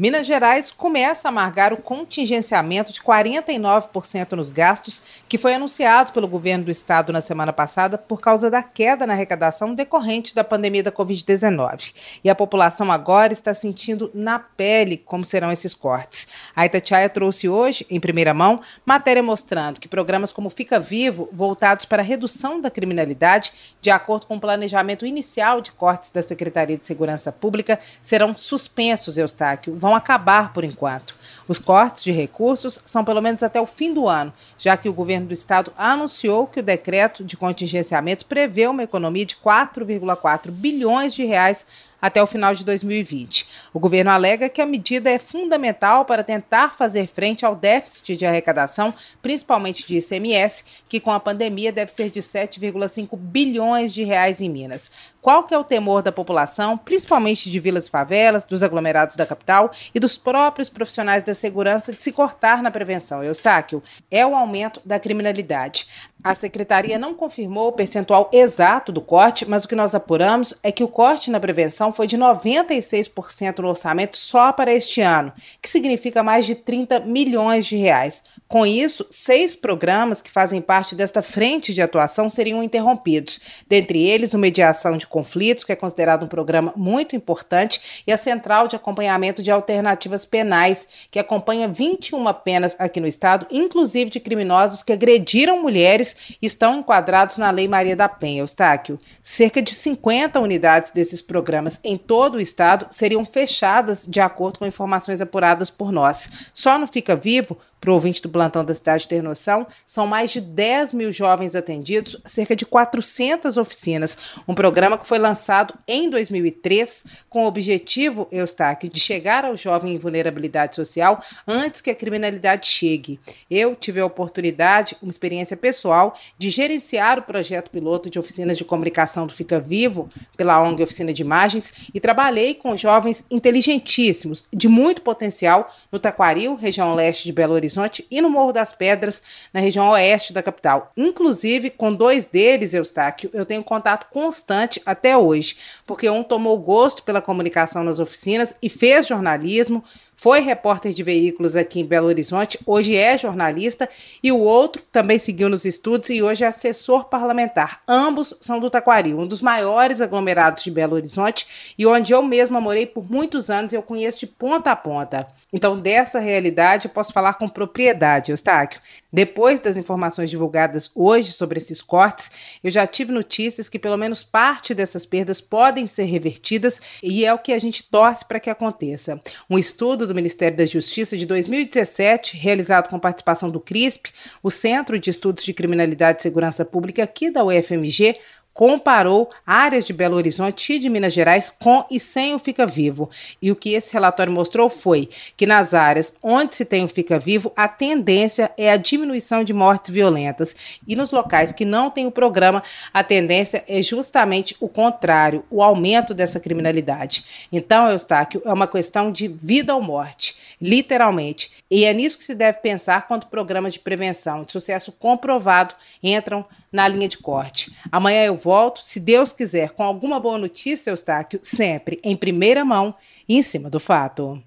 Minas Gerais começa a amargar o contingenciamento de 49% nos gastos que foi anunciado pelo governo do estado na semana passada por causa da queda na arrecadação decorrente da pandemia da Covid-19. E a população agora está sentindo na pele como serão esses cortes. A Itatiaia trouxe hoje, em primeira mão, matéria mostrando que programas como Fica Vivo, voltados para a redução da criminalidade, de acordo com o planejamento inicial de cortes da Secretaria de Segurança Pública, serão suspensos, Eustáquio vão acabar por enquanto. Os cortes de recursos são pelo menos até o fim do ano, já que o governo do estado anunciou que o decreto de contingenciamento prevê uma economia de 4,4 bilhões de reais até o final de 2020. O governo alega que a medida é fundamental para tentar fazer frente ao déficit de arrecadação, principalmente de ICMS, que com a pandemia deve ser de 7,5 bilhões de reais em Minas. Qual que é o temor da população, principalmente de vilas e favelas, dos aglomerados da capital e dos próprios profissionais da segurança de se cortar na prevenção, Eustáquio? É o aumento da criminalidade. A secretaria não confirmou o percentual exato do corte, mas o que nós apuramos é que o corte na prevenção foi de 96% no orçamento só para este ano, que significa mais de 30 milhões de reais. Com isso, seis programas que fazem parte desta frente de atuação seriam interrompidos, dentre eles o Mediação de Conflitos, que é considerado um programa muito importante, e a Central de Acompanhamento de Alternativas Penais, que acompanha 21 penas aqui no estado, inclusive de criminosos que agrediram mulheres estão enquadrados na Lei Maria da Penha. Eustáquio, cerca de 50 unidades desses programas em todo o estado seriam fechadas de acordo com informações apuradas por nós. Só no Fica Vivo, para o ouvinte do plantão da cidade ter noção, são mais de 10 mil jovens atendidos, cerca de 400 oficinas. Um programa que foi lançado em 2003 com o objetivo, Eustáquio, de chegar ao jovem em vulnerabilidade social antes que a criminalidade chegue. Eu tive a oportunidade, uma experiência pessoal, de gerenciar o projeto piloto de oficinas de comunicação do Fica Vivo, pela ONG Oficina de Imagens, e trabalhei com jovens inteligentíssimos, de muito potencial, no Taquaril, região leste de Belo Horizonte Horizonte e no Morro das Pedras, na região oeste da capital. Inclusive, com dois deles, Eustáquio, eu tenho contato constante até hoje, porque um tomou gosto pela comunicação nas oficinas e fez jornalismo, foi repórter de veículos aqui em Belo Horizonte, hoje é jornalista, e o outro também seguiu nos estudos e hoje é assessor parlamentar. Ambos são do Taquari, um dos maiores aglomerados de Belo Horizonte e onde eu mesma morei por muitos anos e eu conheço de ponta a ponta. Então, dessa realidade, eu posso falar com propriedade, Eustáquio. Depois das informações divulgadas hoje sobre esses cortes, eu já tive notícias que pelo menos parte dessas perdas podem ser revertidas e é o que a gente torce para que aconteça. Um estudo do Ministério da Justiça de 2017, realizado com participação do CRISP, o Centro de Estudos de Criminalidade e Segurança Pública aqui da UFMG, comparou áreas de Belo Horizonte e de Minas Gerais com e sem o Fica Vivo. E o que esse relatório mostrou foi que nas áreas onde se tem o Fica Vivo, a tendência é a diminuição de mortes violentas. E nos locais que não tem o programa, a tendência é justamente o contrário, o aumento dessa criminalidade. Então, Eustáquio, é uma questão de vida ou morte, literalmente. E é nisso que se deve pensar quando programas de prevenção de sucesso comprovado entram na linha de corte. Amanhã eu volto, se Deus quiser, com alguma boa notícia, Eustáquio, sempre em primeira mão e em cima do fato.